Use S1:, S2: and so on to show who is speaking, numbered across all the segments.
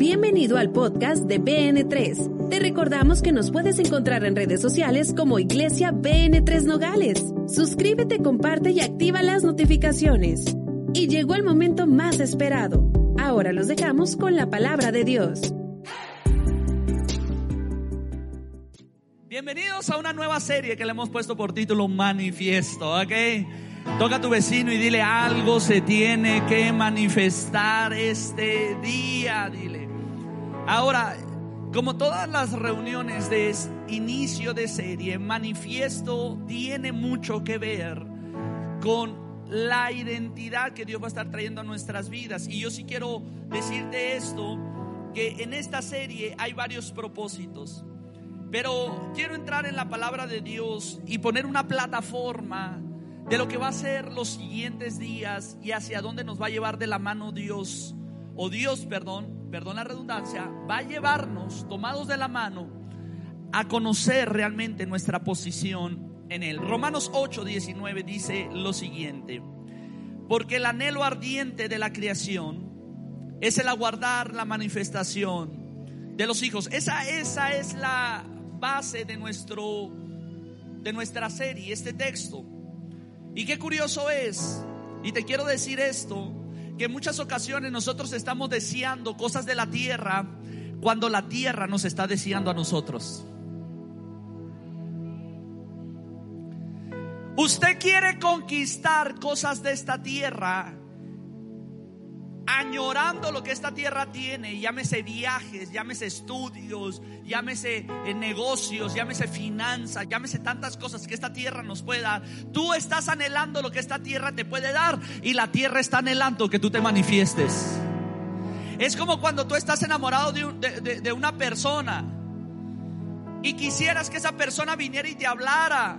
S1: Bienvenido al podcast de BN3. Te recordamos que nos puedes encontrar en redes sociales como Iglesia BN3 Nogales. Suscríbete, comparte y activa las notificaciones. Y llegó el momento más esperado. Ahora los dejamos con la palabra de Dios.
S2: Bienvenidos a una nueva serie que le hemos puesto por título Manifiesto, ¿ok? Toca a tu vecino y dile algo se tiene que manifestar este día, dile. Ahora, como todas las reuniones de inicio de serie, manifiesto tiene mucho que ver con la identidad que Dios va a estar trayendo a nuestras vidas. Y yo sí quiero decirte esto, que en esta serie hay varios propósitos. Pero quiero entrar en la palabra de Dios y poner una plataforma de lo que va a ser los siguientes días y hacia dónde nos va a llevar de la mano Dios, o Dios, perdón, perdón la redundancia, va a llevarnos tomados de la mano a conocer realmente nuestra posición en Él. Romanos 8, 19 dice lo siguiente, porque el anhelo ardiente de la creación es el aguardar la manifestación de los hijos. Esa, esa es la base de, nuestro, de nuestra serie, este texto. Y qué curioso es, y te quiero decir esto, que en muchas ocasiones nosotros estamos deseando cosas de la tierra cuando la tierra nos está deseando a nosotros. Usted quiere conquistar cosas de esta tierra añorando lo que esta tierra tiene, llámese viajes, llámese estudios, llámese eh, negocios, llámese finanzas, llámese tantas cosas que esta tierra nos puede dar. Tú estás anhelando lo que esta tierra te puede dar y la tierra está anhelando que tú te manifiestes. Es como cuando tú estás enamorado de, de una persona y quisieras que esa persona viniera y te hablara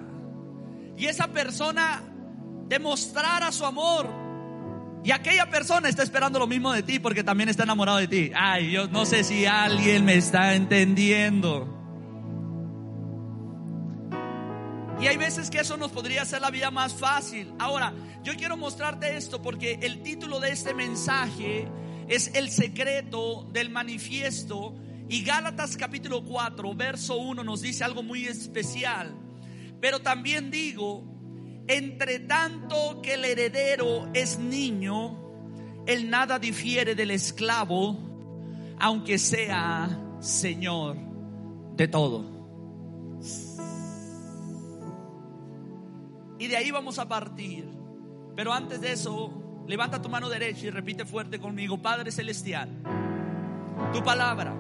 S2: y esa persona demostrara su amor y aquella persona está esperando lo mismo de ti porque también está enamorado de ti. Ay, yo no sé si alguien me está entendiendo. Y hay veces que eso nos podría hacer la vida más fácil. Ahora, yo quiero mostrarte esto porque el título de este mensaje es El secreto del manifiesto. Y Gálatas capítulo 4, verso 1 nos dice algo muy especial. Pero también digo, entre tanto que el heredero es niño, él nada difiere del esclavo, aunque sea señor de todo. Y de ahí vamos a partir. Pero antes de eso, levanta tu mano derecha y repite fuerte conmigo, Padre Celestial, tu palabra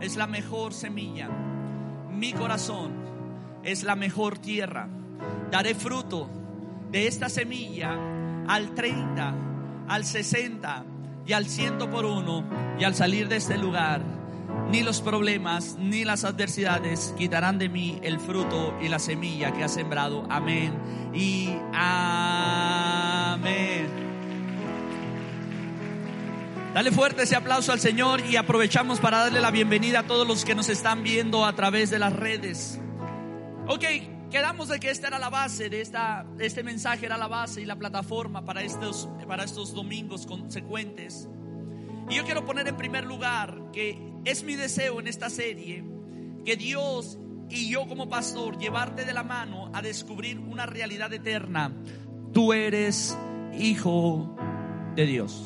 S2: es la mejor semilla, mi corazón es la mejor tierra daré fruto de esta semilla al 30, al 60 y al 100 por uno. Y al salir de este lugar, ni los problemas ni las adversidades quitarán de mí el fruto y la semilla que ha sembrado. Amén y amén. Dale fuerte ese aplauso al Señor y aprovechamos para darle la bienvenida a todos los que nos están viendo a través de las redes. Ok, Quedamos de que esta era la base de esta, este mensaje, era la base y la plataforma para estos, para estos domingos consecuentes. Y yo quiero poner en primer lugar que es mi deseo en esta serie que Dios y yo como pastor llevarte de la mano a descubrir una realidad eterna. Tú eres hijo de Dios.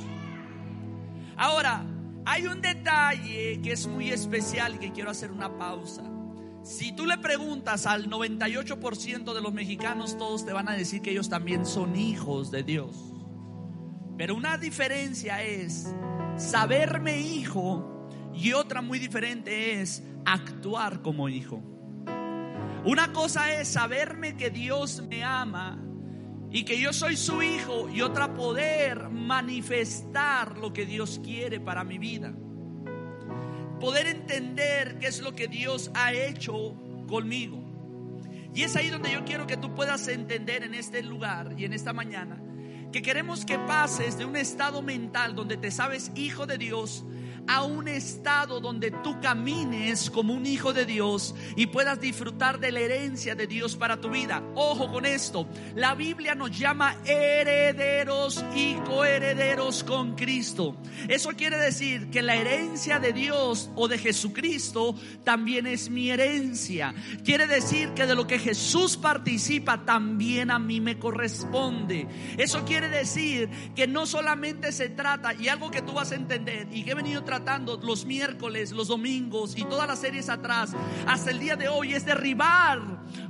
S2: Ahora, hay un detalle que es muy especial y que quiero hacer una pausa. Si tú le preguntas al 98% de los mexicanos, todos te van a decir que ellos también son hijos de Dios. Pero una diferencia es saberme hijo y otra muy diferente es actuar como hijo. Una cosa es saberme que Dios me ama y que yo soy su hijo y otra poder manifestar lo que Dios quiere para mi vida. Poder entender qué es lo que Dios ha hecho conmigo. Y es ahí donde yo quiero que tú puedas entender en este lugar y en esta mañana que queremos que pases de un estado mental donde te sabes hijo de Dios a un estado donde tú camines como un hijo de Dios y puedas disfrutar de la herencia de Dios para tu vida. Ojo con esto, la Biblia nos llama herederos y coherederos con Cristo. Eso quiere decir que la herencia de Dios o de Jesucristo también es mi herencia. Quiere decir que de lo que Jesús participa también a mí me corresponde. Eso quiere decir que no solamente se trata, y algo que tú vas a entender y que he venido tratando los miércoles, los domingos y todas las series atrás, hasta el día de hoy, es derribar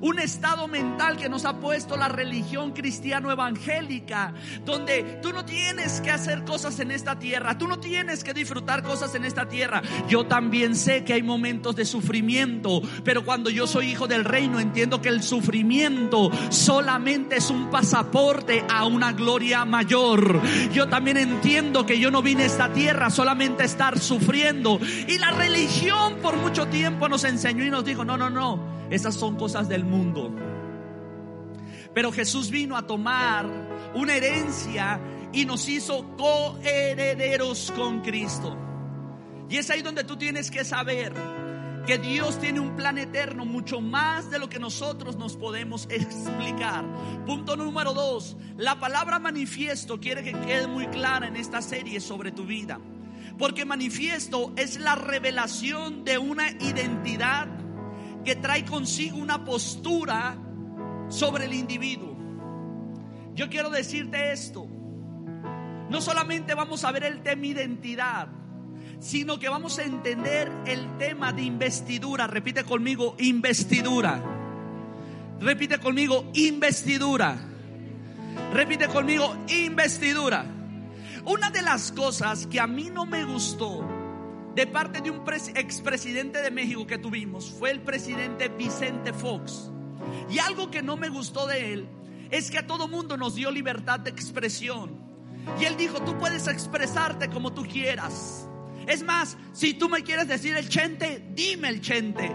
S2: un estado mental que nos ha puesto la religión cristiano evangélica, donde tú no tienes que hacer cosas en esta tierra, tú no tienes que disfrutar cosas en esta tierra. Yo también sé que hay momentos de sufrimiento, pero cuando yo soy hijo del reino entiendo que el sufrimiento solamente es un pasaporte a una gloria mayor. Yo también entiendo que yo no vine a esta tierra solamente a estar sufriendo. Y la religión por mucho tiempo nos enseñó y nos dijo, no, no, no, esas son cosas del mundo. Pero Jesús vino a tomar una herencia y nos hizo coherederos con Cristo. Y es ahí donde tú tienes que saber que Dios tiene un plan eterno mucho más de lo que nosotros nos podemos explicar. Punto número dos, la palabra manifiesto quiere que quede muy clara en esta serie sobre tu vida. Porque manifiesto es la revelación de una identidad que trae consigo una postura sobre el individuo. Yo quiero decirte esto. No solamente vamos a ver el tema identidad, sino que vamos a entender el tema de investidura. Repite conmigo, investidura. Repite conmigo, investidura. Repite conmigo, investidura. Una de las cosas que a mí no me gustó de parte de un expresidente de México que tuvimos fue el presidente Vicente Fox. Y algo que no me gustó de él es que a todo mundo nos dio libertad de expresión. Y él dijo, tú puedes expresarte como tú quieras. Es más, si tú me quieres decir el chente, dime el chente.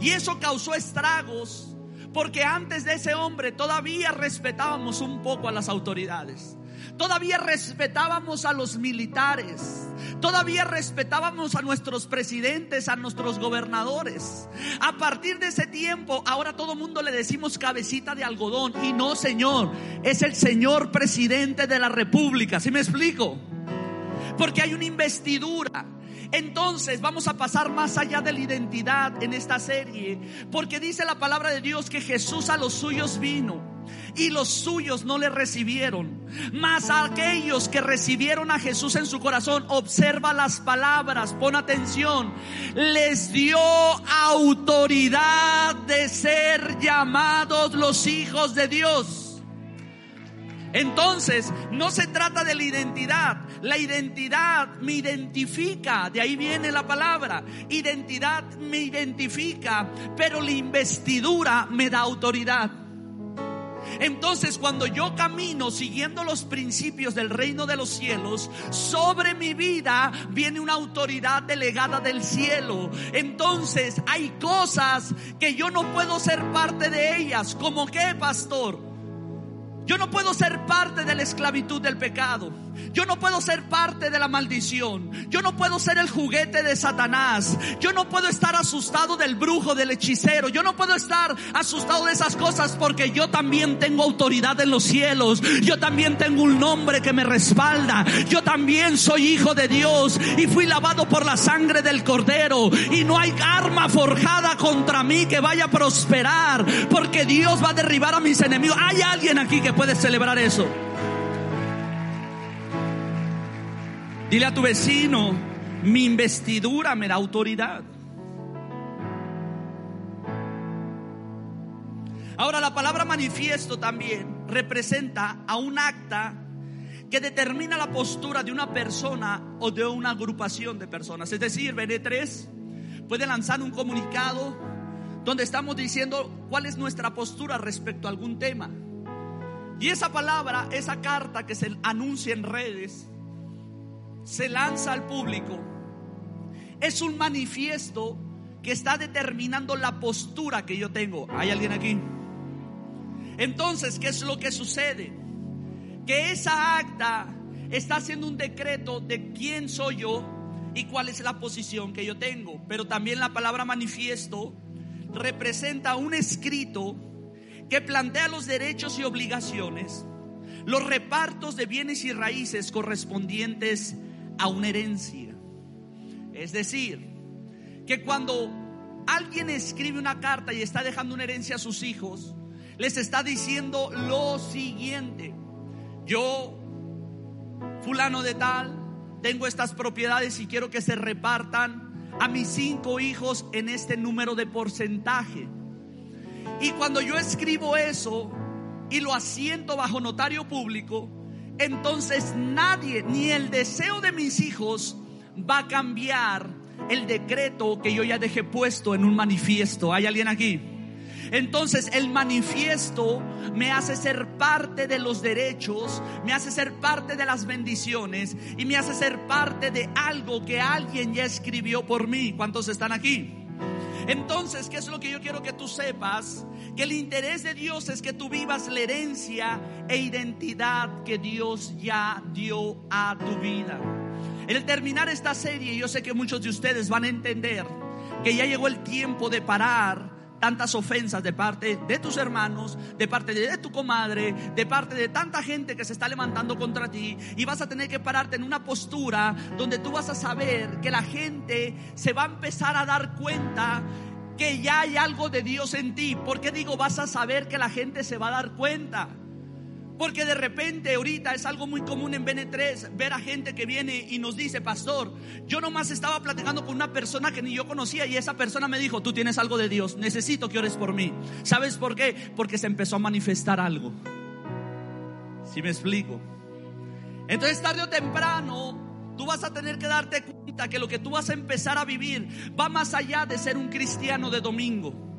S2: Y eso causó estragos porque antes de ese hombre todavía respetábamos un poco a las autoridades. Todavía respetábamos a los militares. Todavía respetábamos a nuestros presidentes, a nuestros gobernadores. A partir de ese tiempo, ahora todo mundo le decimos cabecita de algodón. Y no, Señor, es el Señor presidente de la República. ¿Sí me explico? Porque hay una investidura. Entonces vamos a pasar más allá de la identidad en esta serie, porque dice la palabra de Dios que Jesús a los suyos vino y los suyos no le recibieron. Mas aquellos que recibieron a Jesús en su corazón, observa las palabras, pon atención, les dio autoridad de ser llamados los hijos de Dios. Entonces, no se trata de la identidad. La identidad me identifica, de ahí viene la palabra. Identidad me identifica, pero la investidura me da autoridad. Entonces cuando yo camino siguiendo los principios del reino de los cielos, sobre mi vida viene una autoridad delegada del cielo. Entonces hay cosas que yo no puedo ser parte de ellas. ¿Como qué, pastor? Yo no puedo ser parte de la esclavitud del pecado. Yo no puedo ser parte de la maldición. Yo no puedo ser el juguete de Satanás. Yo no puedo estar asustado del brujo, del hechicero. Yo no puedo estar asustado de esas cosas porque yo también tengo autoridad en los cielos. Yo también tengo un nombre que me respalda. Yo también soy hijo de Dios y fui lavado por la sangre del cordero. Y no hay arma forjada contra mí que vaya a prosperar porque Dios va a derribar a mis enemigos. Hay alguien aquí que puede celebrar eso. Dile a tu vecino, mi investidura me da autoridad. Ahora la palabra manifiesto también representa a un acta que determina la postura de una persona o de una agrupación de personas. Es decir, BN3 puede lanzar un comunicado donde estamos diciendo cuál es nuestra postura respecto a algún tema. Y esa palabra, esa carta que se anuncia en redes, se lanza al público, es un manifiesto que está determinando la postura que yo tengo. ¿Hay alguien aquí? Entonces, ¿qué es lo que sucede? Que esa acta está haciendo un decreto de quién soy yo y cuál es la posición que yo tengo. Pero también la palabra manifiesto representa un escrito que plantea los derechos y obligaciones, los repartos de bienes y raíces correspondientes a una herencia. Es decir, que cuando alguien escribe una carta y está dejando una herencia a sus hijos, les está diciendo lo siguiente. Yo, fulano de tal, tengo estas propiedades y quiero que se repartan a mis cinco hijos en este número de porcentaje. Y cuando yo escribo eso y lo asiento bajo notario público, entonces nadie, ni el deseo de mis hijos, va a cambiar el decreto que yo ya dejé puesto en un manifiesto. ¿Hay alguien aquí? Entonces el manifiesto me hace ser parte de los derechos, me hace ser parte de las bendiciones y me hace ser parte de algo que alguien ya escribió por mí. ¿Cuántos están aquí? Entonces, ¿qué es lo que yo quiero que tú sepas? Que el interés de Dios es que tú vivas la herencia e identidad que Dios ya dio a tu vida. En terminar esta serie, yo sé que muchos de ustedes van a entender que ya llegó el tiempo de parar tantas ofensas de parte de tus hermanos, de parte de tu comadre, de parte de tanta gente que se está levantando contra ti y vas a tener que pararte en una postura donde tú vas a saber que la gente se va a empezar a dar cuenta que ya hay algo de Dios en ti. ¿Por qué digo vas a saber que la gente se va a dar cuenta? Porque de repente ahorita es algo muy común en BN3 ver a gente que viene y nos dice, pastor, yo nomás estaba platicando con una persona que ni yo conocía y esa persona me dijo, tú tienes algo de Dios, necesito que ores por mí. ¿Sabes por qué? Porque se empezó a manifestar algo. Si me explico? Entonces tarde o temprano tú vas a tener que darte cuenta que lo que tú vas a empezar a vivir va más allá de ser un cristiano de domingo.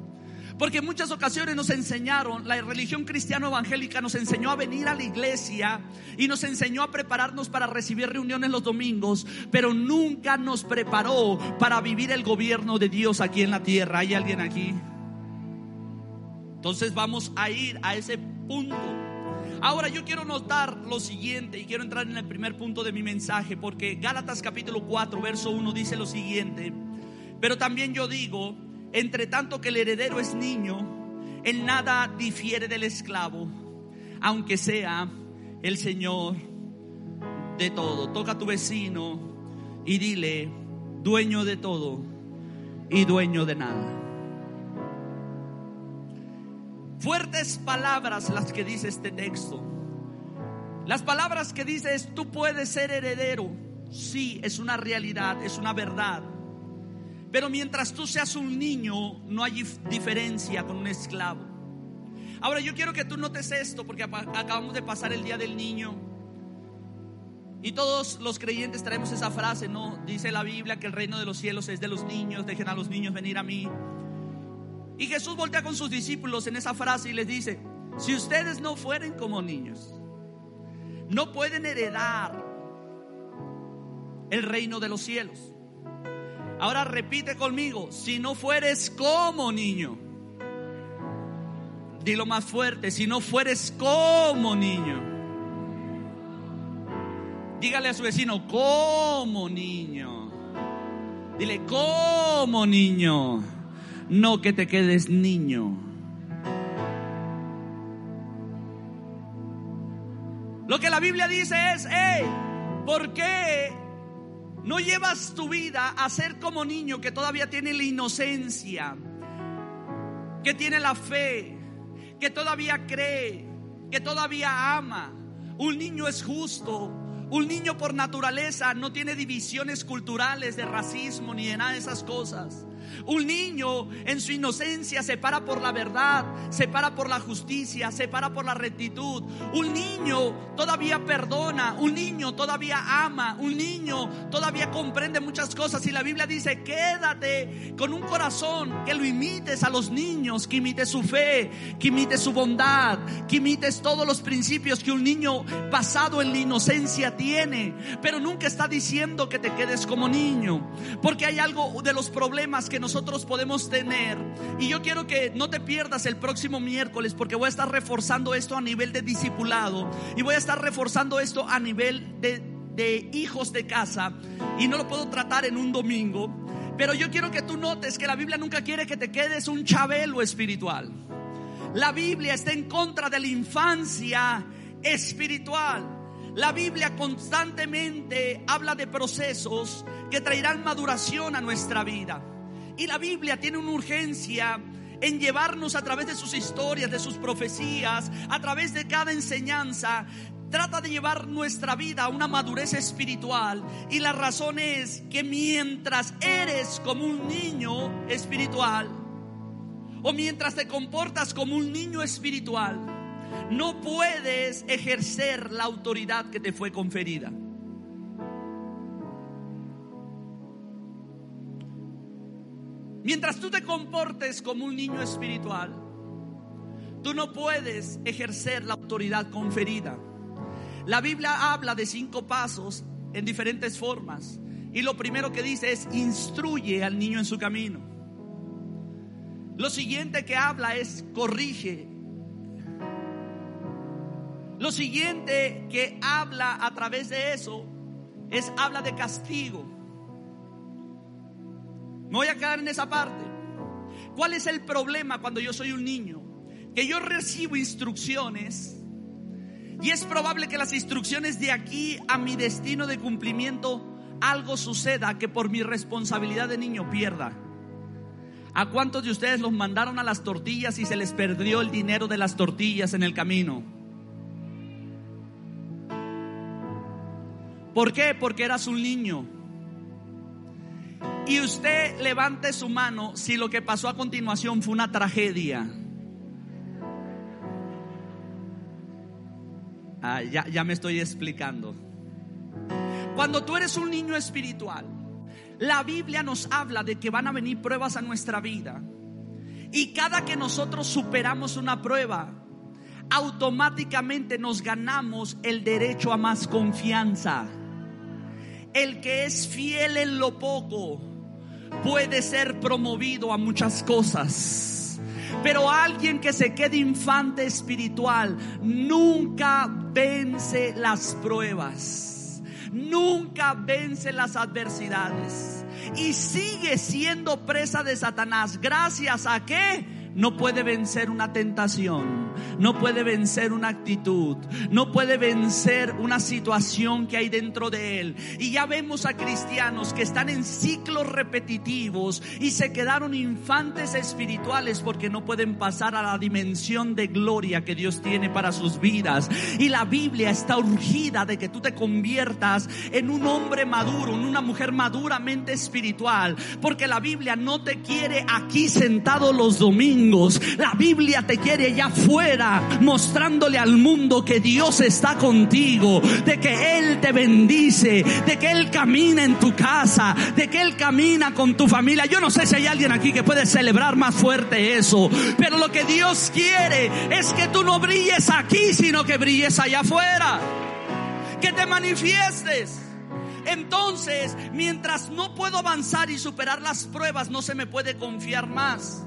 S2: Porque en muchas ocasiones nos enseñaron, la religión cristiano evangélica nos enseñó a venir a la iglesia y nos enseñó a prepararnos para recibir reuniones los domingos, pero nunca nos preparó para vivir el gobierno de Dios aquí en la tierra. ¿Hay alguien aquí? Entonces vamos a ir a ese punto. Ahora yo quiero notar lo siguiente y quiero entrar en el primer punto de mi mensaje porque Gálatas capítulo 4 verso 1 dice lo siguiente, pero también yo digo, entre tanto que el heredero es niño, en nada difiere del esclavo, aunque sea el Señor de todo. Toca a tu vecino y dile, dueño de todo y dueño de nada. Fuertes palabras las que dice este texto. Las palabras que dice es, tú puedes ser heredero. Sí, es una realidad, es una verdad. Pero mientras tú seas un niño, no hay diferencia con un esclavo. Ahora yo quiero que tú notes esto porque acabamos de pasar el día del niño. Y todos los creyentes traemos esa frase, ¿no? Dice la Biblia que el reino de los cielos es de los niños, dejen a los niños venir a mí. Y Jesús voltea con sus discípulos en esa frase y les dice, si ustedes no fueren como niños, no pueden heredar el reino de los cielos. Ahora repite conmigo, si no fueres como niño. Dilo más fuerte, si no fueres como niño. Dígale a su vecino, como niño. Dile, como niño. No que te quedes niño. Lo que la Biblia dice es, hey, ¿por qué no llevas tu vida a ser como niño que todavía tiene la inocencia, que tiene la fe, que todavía cree, que todavía ama. Un niño es justo. Un niño por naturaleza no tiene divisiones culturales de racismo ni de nada de esas cosas. Un niño en su inocencia se para por la verdad, se para por la justicia, se para por la rectitud. Un niño todavía perdona, un niño todavía ama, un niño todavía comprende muchas cosas. Y la Biblia dice, quédate con un corazón que lo imites a los niños, que imites su fe, que imites su bondad, que imites todos los principios que un niño basado en la inocencia tiene. Pero nunca está diciendo que te quedes como niño, porque hay algo de los problemas que nosotros podemos tener. Y yo quiero que no te pierdas el próximo miércoles, porque voy a estar reforzando esto a nivel de discipulado y voy a estar reforzando esto a nivel de, de hijos de casa. Y no lo puedo tratar en un domingo. Pero yo quiero que tú notes que la Biblia nunca quiere que te quedes un chabelo espiritual. La Biblia está en contra de la infancia espiritual. La Biblia constantemente habla de procesos que traerán maduración a nuestra vida. Y la Biblia tiene una urgencia en llevarnos a través de sus historias, de sus profecías, a través de cada enseñanza. Trata de llevar nuestra vida a una madurez espiritual. Y la razón es que mientras eres como un niño espiritual, o mientras te comportas como un niño espiritual, no puedes ejercer la autoridad que te fue conferida. Mientras tú te comportes como un niño espiritual, tú no puedes ejercer la autoridad conferida. La Biblia habla de cinco pasos en diferentes formas. Y lo primero que dice es, instruye al niño en su camino. Lo siguiente que habla es, corrige. Lo siguiente que habla a través de eso es, habla de castigo. Me voy a quedar en esa parte. ¿Cuál es el problema cuando yo soy un niño? Que yo recibo instrucciones y es probable que las instrucciones de aquí a mi destino de cumplimiento algo suceda que por mi responsabilidad de niño pierda. ¿A cuántos de ustedes los mandaron a las tortillas y se les perdió el dinero de las tortillas en el camino? ¿Por qué? Porque eras un niño. Y usted levante su mano si lo que pasó a continuación fue una tragedia. Ah, ya, ya me estoy explicando. Cuando tú eres un niño espiritual, la Biblia nos habla de que van a venir pruebas a nuestra vida. Y cada que nosotros superamos una prueba, automáticamente nos ganamos el derecho a más confianza. El que es fiel en lo poco puede ser promovido a muchas cosas. Pero alguien que se quede infante espiritual nunca vence las pruebas, nunca vence las adversidades y sigue siendo presa de Satanás. ¿Gracias a qué? No puede vencer una tentación, no puede vencer una actitud, no puede vencer una situación que hay dentro de él. Y ya vemos a cristianos que están en ciclos repetitivos y se quedaron infantes espirituales porque no pueden pasar a la dimensión de gloria que Dios tiene para sus vidas. Y la Biblia está urgida de que tú te conviertas en un hombre maduro, en una mujer maduramente espiritual, porque la Biblia no te quiere aquí sentado los domingos la Biblia te quiere allá afuera, mostrándole al mundo que Dios está contigo, de que Él te bendice, de que Él camina en tu casa, de que Él camina con tu familia. Yo no sé si hay alguien aquí que puede celebrar más fuerte eso, pero lo que Dios quiere es que tú no brilles aquí, sino que brilles allá afuera, que te manifiestes. Entonces, mientras no puedo avanzar y superar las pruebas, no se me puede confiar más.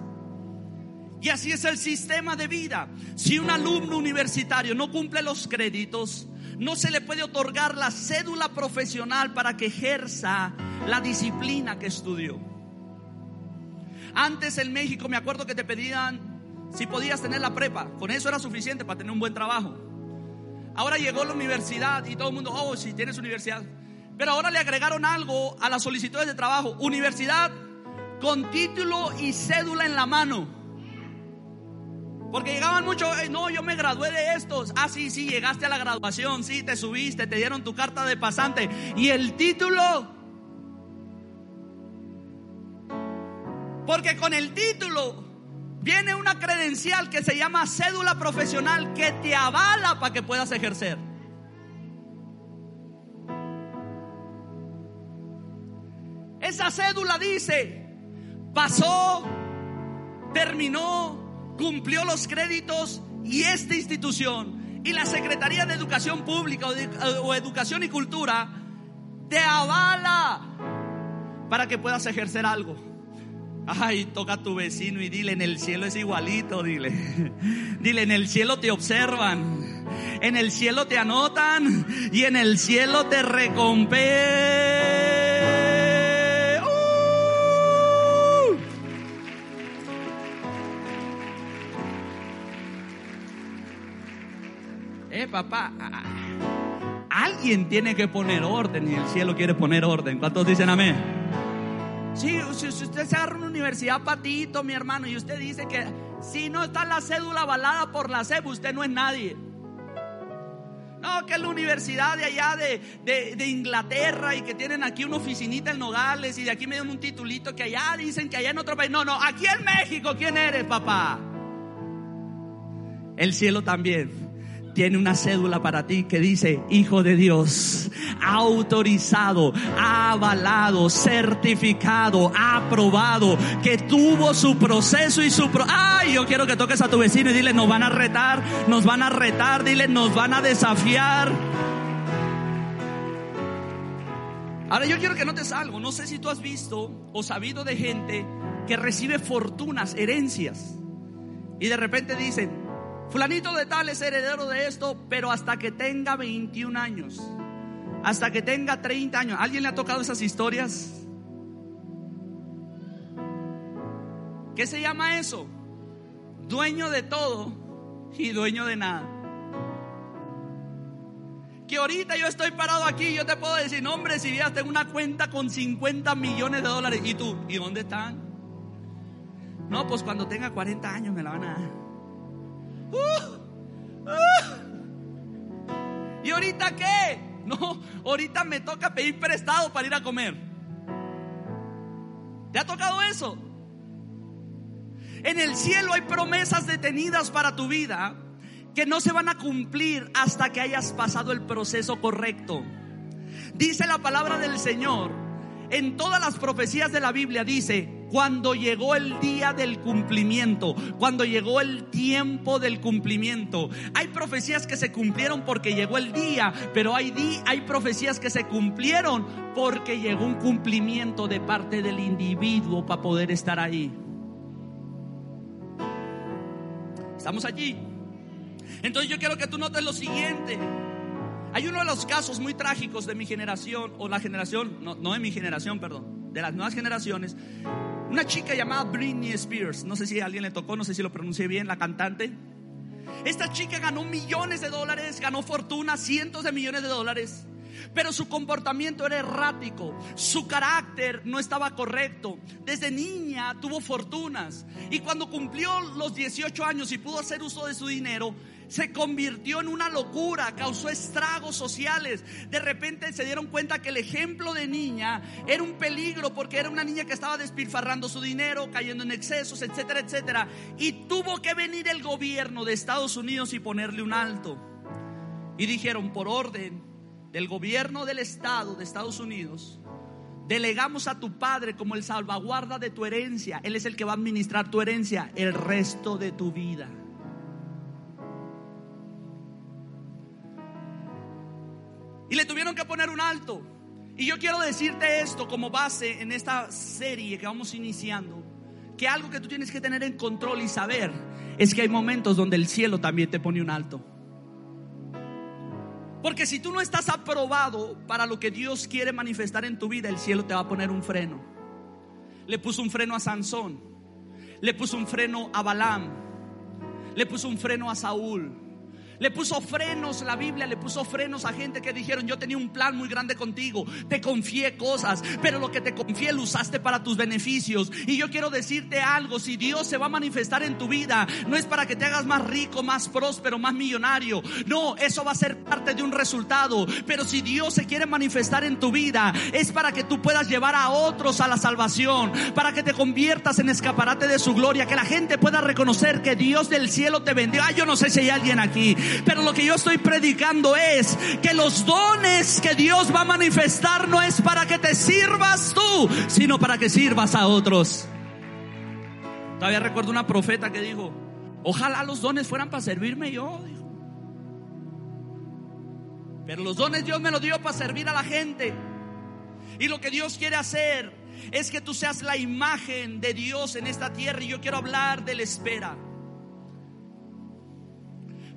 S2: Y así es el sistema de vida. Si un alumno universitario no cumple los créditos, no se le puede otorgar la cédula profesional para que ejerza la disciplina que estudió. Antes en México me acuerdo que te pedían si podías tener la prepa. Con eso era suficiente para tener un buen trabajo. Ahora llegó la universidad y todo el mundo, oh, si tienes universidad. Pero ahora le agregaron algo a las solicitudes de trabajo. Universidad con título y cédula en la mano. Porque llegaban muchos, no, yo me gradué de estos. Ah, sí, sí, llegaste a la graduación, sí, te subiste, te dieron tu carta de pasante. ¿Y el título? Porque con el título viene una credencial que se llama cédula profesional que te avala para que puedas ejercer. Esa cédula dice, pasó, terminó, cumplió los créditos y esta institución y la Secretaría de Educación Pública o, Educación y Cultura te avala para que puedas ejercer algo. Ay, toca a tu vecino y dile, en el cielo es igualito, dile. Dile, en el cielo te observan, en el cielo te anotan y en el cielo te recompensan. Papá, alguien tiene que poner orden y el cielo quiere poner orden. ¿Cuántos dicen amén? Sí, si, usted se agarra una universidad patito, mi hermano, y usted dice que si no está la cédula avalada por la SEP, usted no es nadie. No, que es la universidad de allá de, de, Inglaterra y que tienen aquí una oficinita en Nogales y de aquí me dan un titulito que allá dicen que allá en otro país. No, no, aquí en México, ¿quién eres, papá? El cielo también tiene una cédula para ti que dice, Hijo de Dios, autorizado, avalado, certificado, aprobado, que tuvo su proceso y su... Pro Ay, yo quiero que toques a tu vecino y dile, nos van a retar, nos van a retar, dile, nos van a desafiar. Ahora yo quiero que notes algo, no sé si tú has visto o sabido de gente que recibe fortunas, herencias, y de repente dicen, Fulanito de tal es heredero de esto, pero hasta que tenga 21 años, hasta que tenga 30 años. ¿Alguien le ha tocado esas historias? ¿Qué se llama eso? Dueño de todo y dueño de nada. Que ahorita yo estoy parado aquí yo te puedo decir, no, hombre, si ya tengo una cuenta con 50 millones de dólares. ¿Y tú? ¿Y dónde están? No, pues cuando tenga 40 años me la van a dar. Uh, uh. ¿Y ahorita qué? No, ahorita me toca pedir prestado para ir a comer. ¿Te ha tocado eso? En el cielo hay promesas detenidas para tu vida que no se van a cumplir hasta que hayas pasado el proceso correcto. Dice la palabra del Señor, en todas las profecías de la Biblia dice, cuando llegó el día del cumplimiento, cuando llegó el tiempo del cumplimiento. Hay profecías que se cumplieron porque llegó el día, pero hay, hay profecías que se cumplieron porque llegó un cumplimiento de parte del individuo para poder estar ahí. ¿Estamos allí? Entonces yo quiero que tú notes lo siguiente. Hay uno de los casos muy trágicos de mi generación, o la generación, no, no de mi generación, perdón, de las nuevas generaciones, una chica llamada Britney Spears, no sé si alguien le tocó, no sé si lo pronuncié bien, la cantante. Esta chica ganó millones de dólares, ganó fortuna, cientos de millones de dólares. Pero su comportamiento era errático, su carácter no estaba correcto. Desde niña tuvo fortunas y cuando cumplió los 18 años y pudo hacer uso de su dinero, se convirtió en una locura, causó estragos sociales. De repente se dieron cuenta que el ejemplo de niña era un peligro porque era una niña que estaba despilfarrando su dinero, cayendo en excesos, etcétera, etcétera. Y tuvo que venir el gobierno de Estados Unidos y ponerle un alto. Y dijeron, por orden del gobierno del Estado de Estados Unidos, delegamos a tu padre como el salvaguarda de tu herencia. Él es el que va a administrar tu herencia el resto de tu vida. Y le tuvieron que poner un alto. Y yo quiero decirte esto como base en esta serie que vamos iniciando. Que algo que tú tienes que tener en control y saber es que hay momentos donde el cielo también te pone un alto. Porque si tú no estás aprobado para lo que Dios quiere manifestar en tu vida, el cielo te va a poner un freno. Le puso un freno a Sansón. Le puso un freno a Balaam. Le puso un freno a Saúl Le puso frenos, la Biblia le puso frenos a gente que dijeron, yo tenía un plan muy grande contigo, te confié cosas, pero lo que te confié lo usaste para tus beneficios. Y yo quiero decirte algo, si Dios se va a manifestar en tu vida, no es para que te hagas más rico, más próspero, más millonario. No, eso va a ser parte de un resultado. Pero si Dios se quiere manifestar en tu vida, es para que tú puedas llevar a otros a la salvación, para que te conviertas en escaparate de su gloria, que la gente pueda reconocer que Dios del cielo te vendió. Ay, yo no sé si hay alguien aquí pero lo que yo estoy predicando es que los dones que Dios va a manifestar no es para que te sirvas tú, sino para que sirvas a otros. Todavía recuerdo una profeta que dijo, ojalá los dones fueran para servirme yo, dijo. Pero los dones Dios me los dio para servir a la gente. Y lo que Dios quiere hacer es que tú seas la imagen de Dios en esta tierra. Y yo quiero hablar de la espera.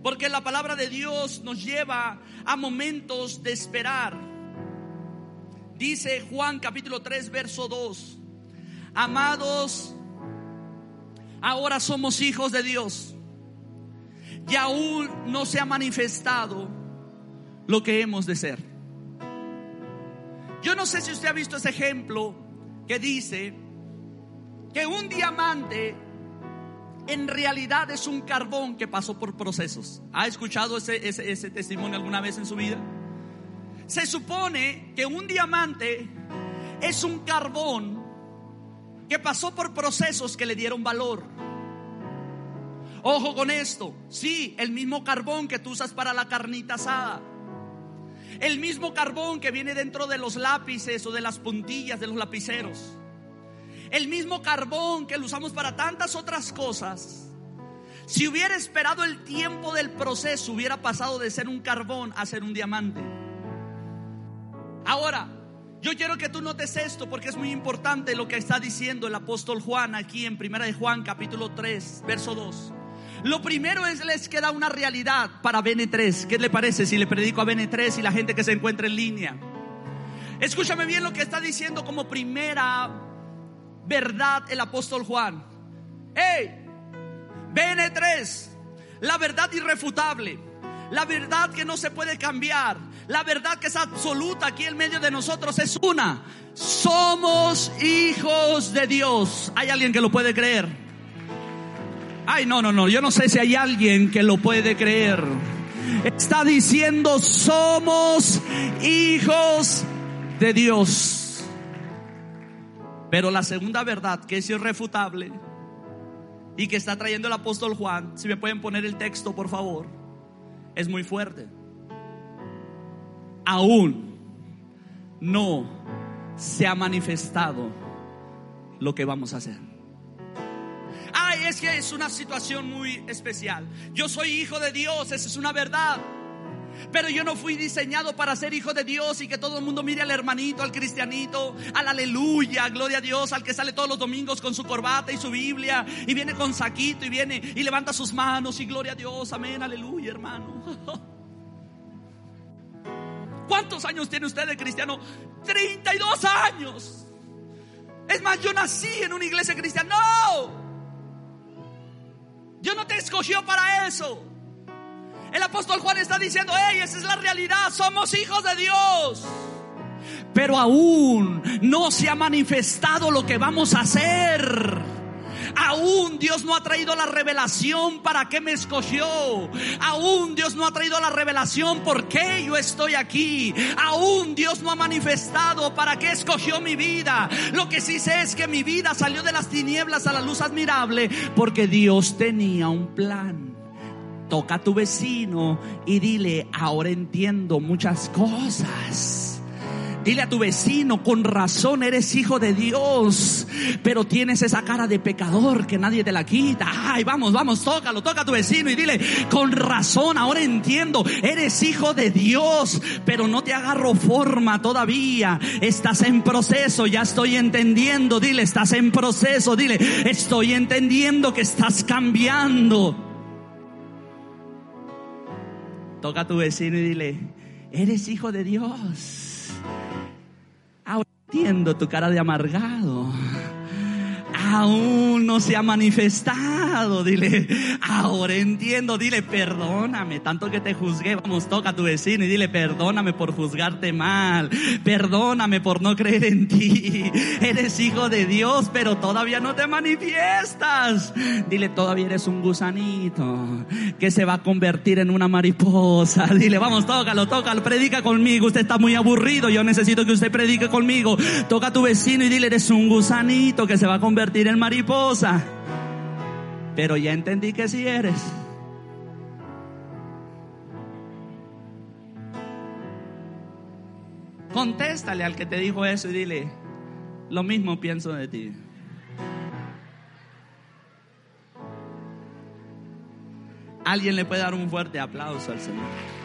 S2: Porque la palabra de Dios nos lleva a momentos de esperar. Dice Juan capítulo 3, verso 2. Amados, ahora somos hijos de Dios. Y aún no se ha manifestado lo que hemos de ser. Yo no sé si usted ha visto ese ejemplo que dice que un diamante en realidad es un carbón que pasó por procesos. ¿Ha escuchado ese, ese, testimonio alguna vez en su vida? Se supone que un diamante es un carbón que pasó por procesos que le dieron valor. Ojo con esto, sí, el mismo carbón que tú usas para la carnita asada. El mismo carbón que viene dentro de los lápices o de las puntillas de los lapiceros el mismo carbón que lo usamos para tantas otras cosas, si hubiera esperado el tiempo del proceso, hubiera pasado de ser un carbón a ser un diamante. Ahora, yo quiero que tú notes esto porque es muy importante lo que está diciendo el apóstol Juan aquí en Primera de Juan capítulo 3, verso 2. Lo primero es les queda una realidad para BN3. ¿Qué le parece si le predico a BN3 y la gente que se encuentra en línea? Escúchame bien lo que está diciendo como primera verdad el apóstol Juan. Hey, BN3, la verdad irrefutable, la verdad que no se puede cambiar, la verdad que es absoluta aquí en medio de nosotros es una. Somos hijos de Dios. ¿Hay alguien que lo puede creer? Ay, no, no, no, yo no sé si hay alguien que lo puede creer. Está diciendo, somos hijos de Dios. Pero la segunda verdad, que es irrefutable y que está trayendo el apóstol Juan, si me pueden poner el texto, por favor, es muy fuerte. Aún no se ha manifestado lo que vamos a hacer. Ay, es que es una situación muy especial. Yo soy hijo de Dios, esa es una verdad. Pero yo no fui diseñado para ser hijo de Dios y que todo el mundo mire al hermanito, al cristianito, al aleluya, gloria a Dios, al que sale todos los domingos con su corbata y su Biblia y viene con saquito y viene y levanta sus manos y gloria a Dios, amén, aleluya, hermano. ¿Cuántos años tiene usted de cristiano? 32 años. Es más, yo nací en una iglesia cristiana. No. Dios no te escogió para eso. El apóstol Juan está diciendo, hey, esa es la realidad, somos hijos de Dios. Pero aún no se ha manifestado lo que vamos a hacer. Aún Dios no ha traído la revelación para qué me escogió. Aún Dios no ha traído la revelación por qué yo estoy aquí. Aún Dios no ha manifestado para qué escogió mi vida. Lo que sí sé es que mi vida salió de las tinieblas a la luz admirable porque Dios tenía un plan toca a tu vecino y dile, ahora entiendo muchas cosas. Dile a tu vecino, con razón eres hijo de Dios, pero tienes esa cara de pecador que nadie te la quita. Ay, vamos, vamos, tócalo, toca a tu vecino y dile, con razón, ahora entiendo, eres hijo de Dios, pero no te agarro forma todavía. Estás en proceso, ya estoy entendiendo. Dile, estás en proceso, dile, estoy entendiendo que estás cambiando. Toca a tu vecino y dile, eres hijo de Dios. Ahora entiendo tu cara de amargado. Aún no se ha manifestado. Dile, ahora entiendo. Dile, perdóname, tanto que te juzgué. Vamos, toca a tu vecino y dile, perdóname por juzgarte mal. Perdóname por no creer en ti. Eres hijo de Dios, pero todavía no te manifiestas. Dile, todavía eres un gusanito que se va a convertir en una mariposa. Dile, vamos, tócalo, tócalo, predica conmigo. Usted está muy aburrido. Yo necesito que usted predique conmigo. Toca a tu vecino y dile, eres un gusanito que se va a convertir en mariposa. Pero ya entendí que si eres. Contéstale al que te dijo eso y dile, lo mismo pienso de ti. Alguien le puede dar un fuerte aplauso al Señor.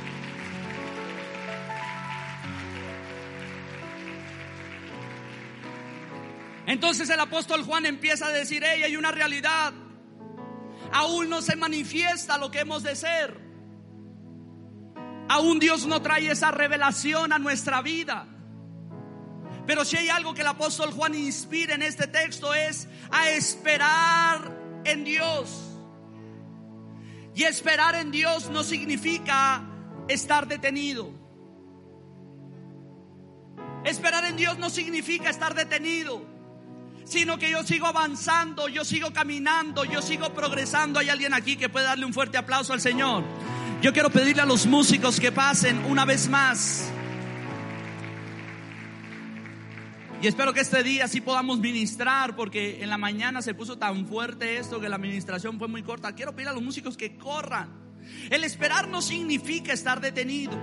S2: Entonces el apóstol Juan empieza a decir, hey, hay una realidad. Aún no se manifiesta lo que hemos de ser. Aún Dios no trae esa revelación a nuestra vida. Pero si hay algo que el apóstol Juan inspira en este texto es a esperar en Dios. Y esperar en Dios no significa estar detenido. Esperar en Dios no significa estar detenido sino que yo sigo avanzando, yo sigo caminando, yo sigo progresando. Hay alguien aquí que puede darle un fuerte aplauso al Señor. Yo quiero pedirle a los músicos que pasen una vez más. Y espero que este día sí podamos ministrar, porque en la mañana se puso tan fuerte esto que la administración fue muy corta. Quiero pedir a los músicos que corran. El esperar no significa estar detenido.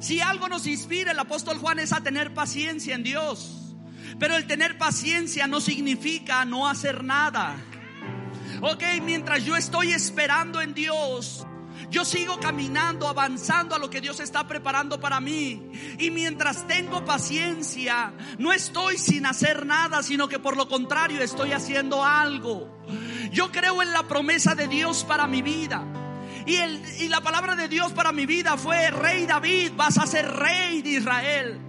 S2: Si algo nos inspira el apóstol Juan es a tener paciencia en Dios. Pero el tener paciencia no significa no hacer nada. Ok, mientras yo estoy esperando en Dios, yo sigo caminando, avanzando a lo que Dios está preparando para mí. Y mientras tengo paciencia, no estoy sin hacer nada, sino que por lo contrario estoy haciendo algo. Yo creo en la promesa de Dios para mi vida. Y, el, y la palabra de Dios para mi vida fue, Rey David, vas a ser rey de Israel.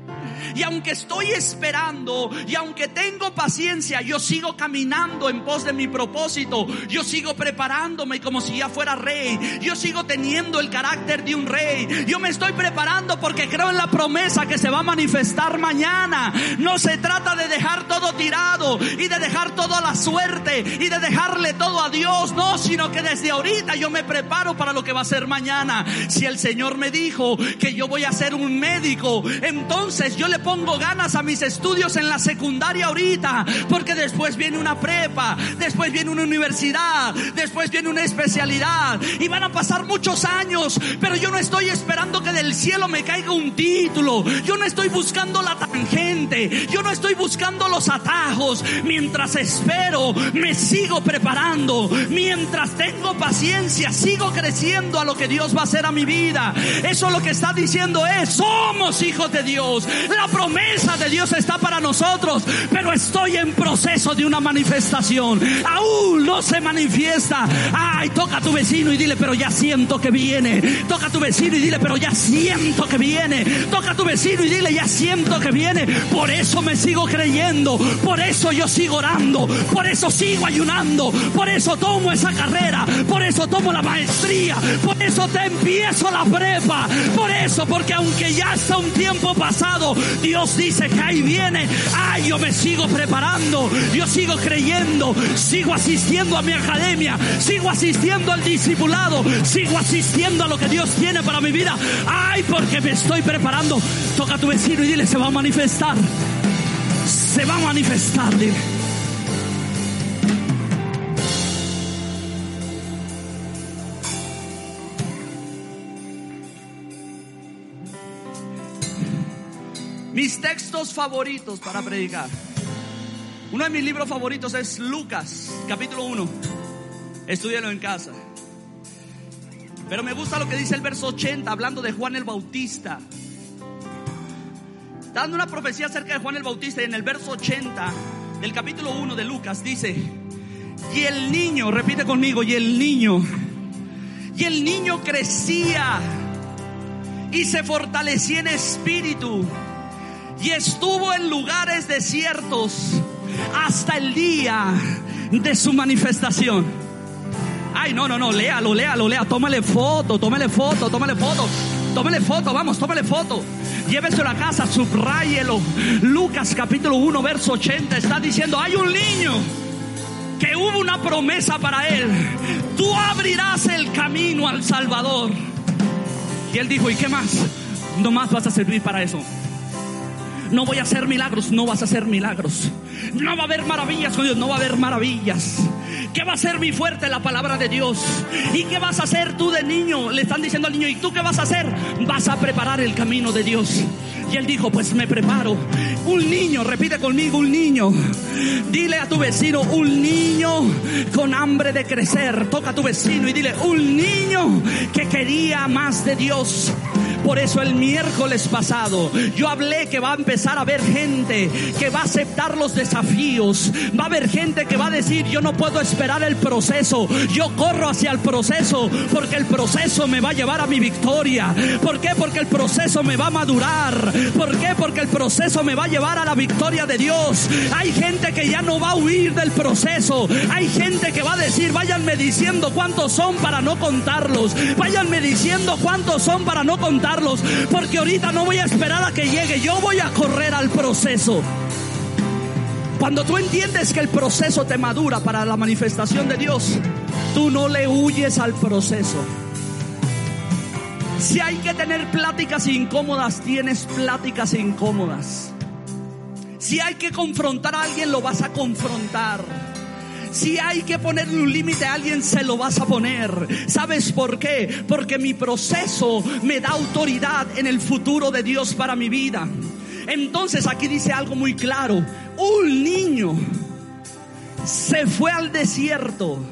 S2: Y aunque estoy esperando y aunque tengo paciencia, yo sigo caminando en pos de mi propósito. Yo sigo preparándome como si ya fuera rey. Yo sigo teniendo el carácter de un rey. Yo me estoy preparando porque creo en la promesa que se va a manifestar mañana. No se trata de dejar todo tirado y de dejar todo a la suerte y de dejarle todo a Dios. No, sino que desde ahorita yo me preparo para lo que va a ser mañana. Si el Señor me dijo que yo voy a ser un médico, entonces yo le pongo ganas a mis estudios en la secundaria ahorita, porque después viene una prepa, después viene una universidad, después viene una especialidad y van a pasar muchos años, pero yo no estoy esperando que del cielo me caiga un título, yo no estoy buscando la tangente, yo no estoy buscando los atajos, mientras espero me sigo preparando, mientras tengo paciencia sigo creciendo a lo que Dios va a hacer a mi vida. Eso lo que está diciendo es, somos hijos de Dios. La promesa de Dios está para nosotros, pero estoy en proceso de una manifestación. Aún no se manifiesta. Ay, toca a tu vecino y dile, pero ya siento que viene. Toca a tu vecino y dile, pero ya siento que viene. Toca a tu vecino y dile, ya siento que viene. Por eso me sigo creyendo. Por eso yo sigo orando. Por eso sigo ayunando. Por eso tomo esa carrera. Por eso tomo la maestría. Por eso te empiezo la prepa. Por eso, porque aunque ya está un tiempo pasado, Dios dice que ahí viene. Ay, yo me sigo preparando. Yo sigo creyendo. Sigo asistiendo a mi academia. Sigo asistiendo al discipulado. Sigo asistiendo a lo que Dios tiene para mi vida. Ay, porque me estoy preparando. Toca a tu vecino y dile, se va a manifestar. Se va a manifestar, dile. Textos favoritos para predicar. Uno de mis libros favoritos es Lucas, capítulo 1. Estudialo en casa. Pero me gusta lo que dice el verso 80, hablando de Juan el Bautista. dando una profecía acerca de Juan el Bautista y en el verso 80 del capítulo 1 de Lucas dice, y el niño, repite conmigo, y el niño, y el niño crecía y se fortalecía en espíritu y estuvo en lugares desiertos hasta el día de su manifestación. Ay, no, no, no, léalo, léalo, léalo. Tómale foto, tómale foto, tómale foto. Tómale foto, vamos, tómale foto. Llévese a la casa, subráyelo. Lucas capítulo 1, verso 80 está diciendo, hay un niño que hubo una promesa para él. Tú abrirás el camino al Salvador. Y él dijo, ¿y qué más? No más vas a servir para eso. No voy a hacer milagros, no vas a hacer milagros. No va a haber maravillas con Dios, no va a haber maravillas. ¿Qué va a ser mi fuerte? La palabra de Dios. ¿Y qué vas a hacer tú de niño? Le están diciendo al niño, ¿y tú qué vas a hacer? Vas a preparar el camino de Dios. Y él dijo, pues me preparo. Un niño, repite conmigo, un niño. Dile a tu vecino, un niño con hambre de crecer. Toca a tu vecino y dile, un niño que quería más de Dios. Por eso el miércoles pasado yo hablé que va a empezar a haber gente que va a aceptar los desafíos. Va a haber gente que va a decir, yo no puedo esperar el proceso. Yo corro hacia el proceso porque el proceso me va a llevar a mi victoria. ¿Por qué? Porque el proceso me va a madurar. ¿Por qué? Porque el proceso me va a llevar a la victoria de Dios. Hay gente que ya no va a huir del proceso. Hay gente que va a decir, váyanme diciendo cuántos son para no contarlos. Váyanme diciendo cuántos son para no contarlos porque ahorita no voy a esperar a que llegue, yo voy a correr al proceso. Cuando tú entiendes que el proceso te madura para la manifestación de Dios, tú no le huyes al proceso. Si hay que tener pláticas incómodas, tienes pláticas incómodas. Si hay que confrontar a alguien, lo vas a confrontar. Si hay que ponerle un límite a alguien, se lo vas a poner. ¿Sabes por qué? Porque mi proceso me da autoridad en el futuro de Dios para mi vida. Entonces aquí dice algo muy claro. Un niño se fue al desierto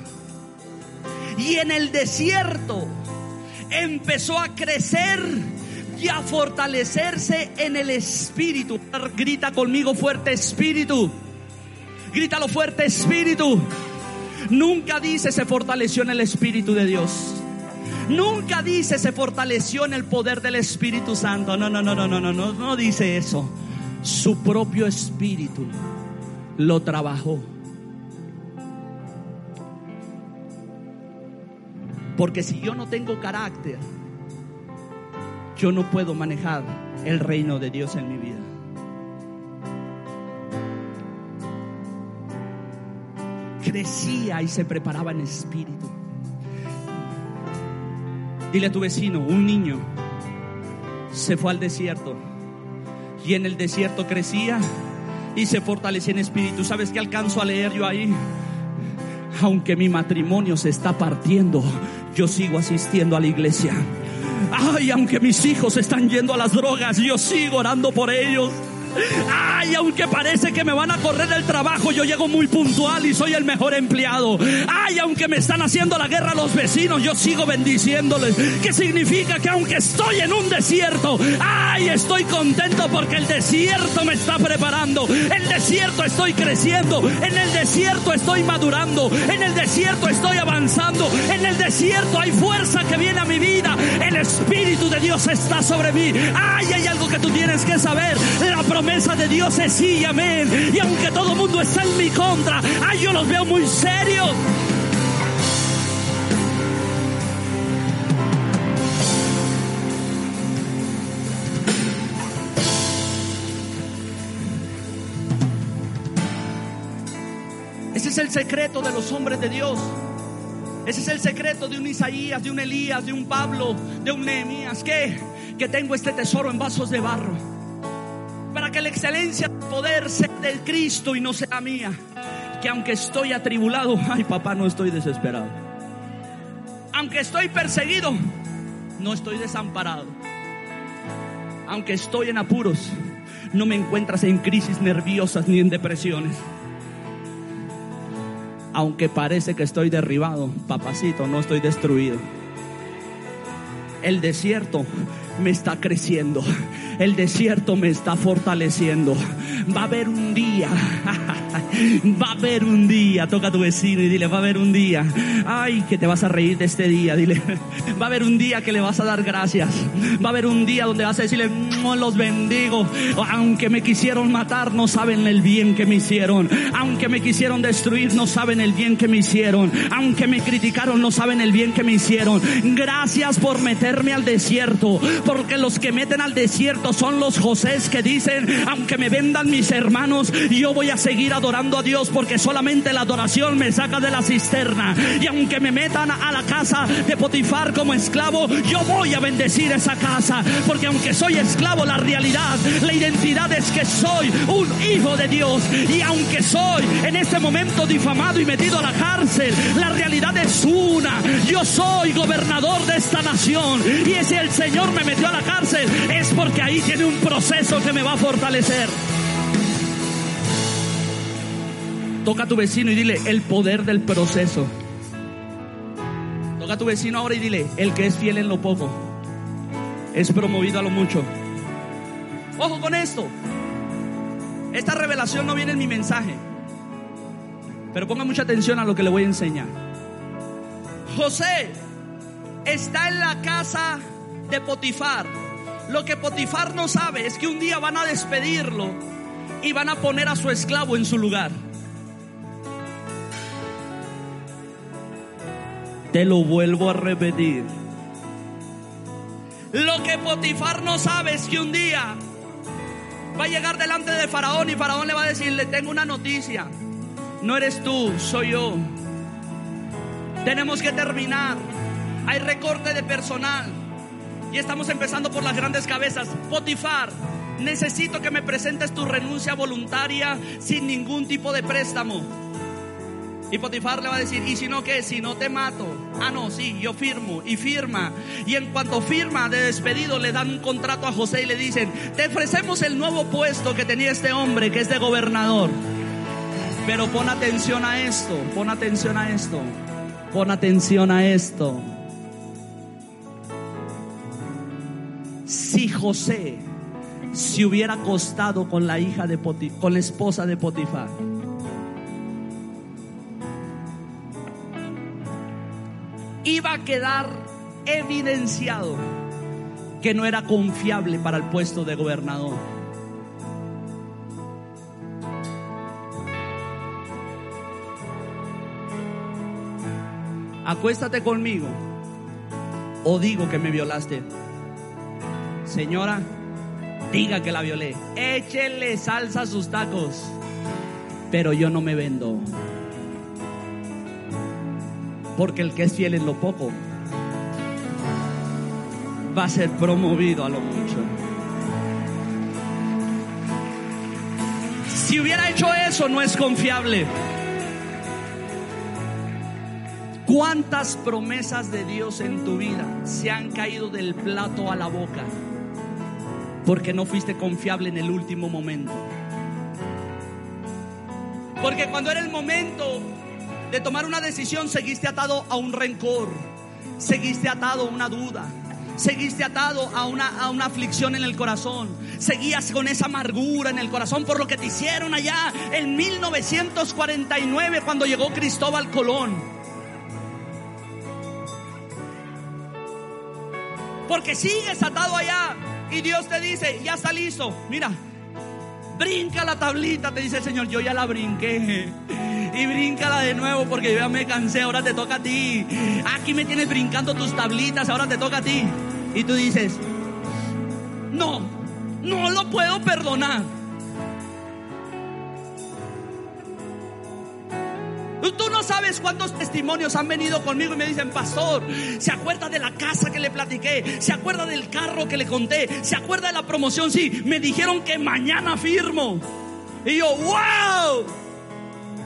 S2: y en el desierto empezó a crecer y a fortalecerse en el espíritu. Grita conmigo fuerte espíritu. Grítalo fuerte, Espíritu. Nunca dice se fortaleció en el Espíritu de Dios. Nunca dice se fortaleció en el poder del Espíritu Santo. No, no, no, no, no, no, no, no dice eso. Su propio Espíritu lo trabajó. Porque si yo no tengo carácter, yo no puedo manejar el reino de Dios en mi vida. crecía y se preparaba en espíritu. Dile a tu vecino, un niño se fue al desierto y en el desierto crecía y se fortalecía en espíritu. ¿Sabes qué alcanzo a leer yo ahí? Aunque mi matrimonio se está partiendo, yo sigo asistiendo a la iglesia. Ay, aunque mis hijos están yendo a las drogas, yo sigo orando por ellos. Ay, aunque parece que me van a correr el trabajo, yo llego muy puntual y soy el mejor empleado. Ay, aunque me están haciendo la guerra los vecinos, yo sigo bendiciéndoles. ¿Qué significa? Que aunque estoy en un desierto, ay, estoy contento porque el desierto me está preparando. El desierto estoy creciendo. En el desierto estoy madurando. En el desierto estoy avanzando. En el desierto hay fuerza que viene a mi vida. El Espíritu de Dios está sobre mí. Ay, hay algo que tú tienes que saber. La promesa de Dios es sí y amén. Y aunque todo el mundo está en mi contra, ay, yo los veo muy serios. Ese es el secreto de los hombres de Dios. Ese es el secreto de un Isaías, de un Elías, de un Pablo, de un Nehemías. Que, tengo este tesoro en vasos de barro que la excelencia del poder sea del Cristo y no sea mía. Que aunque estoy atribulado, ay papá, no estoy desesperado. Aunque estoy perseguido, no estoy desamparado. Aunque estoy en apuros, no me encuentras en crisis nerviosas ni en depresiones. Aunque parece que estoy derribado, papacito, no estoy destruido. El desierto me está creciendo. El desierto me está fortaleciendo. Va a haber un día. Va a haber un día. Toca a tu vecino y dile, va a haber un día. Ay, que te vas a reír de este día. Dile, va a haber un día que le vas a dar gracias. Va a haber un día donde vas a decirle, los bendigo. Aunque me quisieron matar, no saben el bien que me hicieron. Aunque me quisieron destruir, no saben el bien que me hicieron. Aunque me criticaron, no saben el bien que me hicieron. Gracias por meterme al desierto. Porque los que meten al desierto son los Josés que dicen, aunque me vendan mis hermanos, yo voy a seguir adorando a Dios porque solamente la adoración me saca de la cisterna. Y aunque me metan a la casa de Potifar como esclavo, yo voy a bendecir esa casa. Porque aunque soy esclavo, la realidad, la identidad es que soy un hijo de Dios. Y aunque soy en este momento difamado y metido a la cárcel, la realidad es una. Yo soy gobernador de esta nación. Y si el Señor me a la cárcel, es porque ahí tiene un proceso que me va a fortalecer. Toca a tu vecino y dile el poder del proceso. Toca a tu vecino ahora y dile, el que es fiel en lo poco, es promovido a lo mucho. Ojo con esto. Esta revelación no viene en mi mensaje. Pero ponga mucha atención a lo que le voy a enseñar. José está en la casa de Potifar. Lo que Potifar no sabe es que un día van a despedirlo y van a poner a su esclavo en su lugar. Te lo vuelvo a repetir. Lo que Potifar no sabe es que un día va a llegar delante de Faraón y Faraón le va a decir, le tengo una noticia. No eres tú, soy yo. Tenemos que terminar. Hay recorte de personal. Y estamos empezando por las grandes cabezas. Potifar, necesito que me presentes tu renuncia voluntaria sin ningún tipo de préstamo. Y Potifar le va a decir, ¿y si no qué? Si no te mato. Ah, no, sí, yo firmo. Y firma. Y en cuanto firma de despedido, le dan un contrato a José y le dicen, te ofrecemos el nuevo puesto que tenía este hombre, que es de gobernador. Pero pon atención a esto, pon atención a esto, pon atención a esto. Si José se hubiera acostado con la hija de con la esposa de Potifar, iba a quedar evidenciado que no era confiable para el puesto de gobernador. Acuéstate conmigo o digo que me violaste. Señora, diga que la violé. Échele salsa a sus tacos. Pero yo no me vendo. Porque el que es fiel en lo poco va a ser promovido a lo mucho. Si hubiera hecho eso, no es confiable. ¿Cuántas promesas de Dios en tu vida se han caído del plato a la boca? Porque no fuiste confiable en el último momento. Porque cuando era el momento de tomar una decisión, seguiste atado a un rencor, seguiste atado a una duda, seguiste atado a una, a una aflicción en el corazón, seguías con esa amargura en el corazón por lo que te hicieron allá en 1949 cuando llegó Cristóbal Colón. Porque sigues atado allá y Dios te dice, ya está listo, mira, brinca la tablita, te dice el Señor, yo ya la brinqué y bríncala de nuevo porque yo ya me cansé, ahora te toca a ti. Aquí me tienes brincando tus tablitas, ahora te toca a ti. Y tú dices, no, no lo puedo perdonar. Tú no sabes cuántos testimonios han venido conmigo y me dicen, pastor, ¿se acuerda de la casa que le platiqué? ¿Se acuerda del carro que le conté? ¿Se acuerda de la promoción? Sí, me dijeron que mañana firmo. Y yo, wow.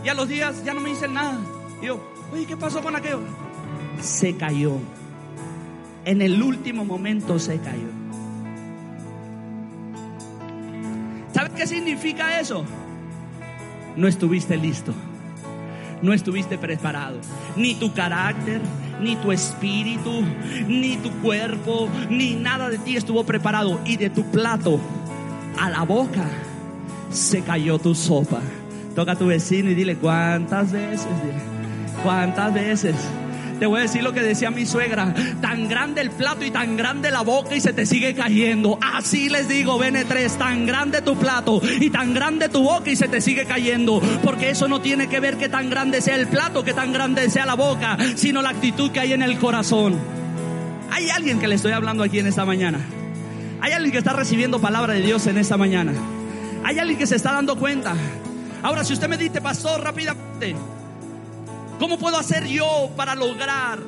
S2: Y a los días ya no me dicen nada. Y yo, oye, ¿qué pasó con aquello? Se cayó. En el último momento se cayó. ¿Sabes qué significa eso? No estuviste listo. No estuviste preparado. Ni tu carácter, ni tu espíritu, ni tu cuerpo, ni nada de ti estuvo preparado. Y de tu plato a la boca se cayó tu sopa. Toca a tu vecino y dile cuántas veces, cuántas veces. Te voy a decir lo que decía mi suegra. Tan grande el plato y tan grande la boca y se te sigue cayendo. Así les digo, BN3, tan grande tu plato y tan grande tu boca y se te sigue cayendo. Porque eso no tiene que ver que tan grande sea el plato, que tan grande sea la boca, sino la actitud que hay en el corazón. Hay alguien que le estoy hablando aquí en esta mañana. Hay alguien que está recibiendo palabra de Dios en esta mañana. Hay alguien que se está dando cuenta. Ahora, si usted me dice, pastor, rápidamente, ¿cómo puedo hacer yo para lograr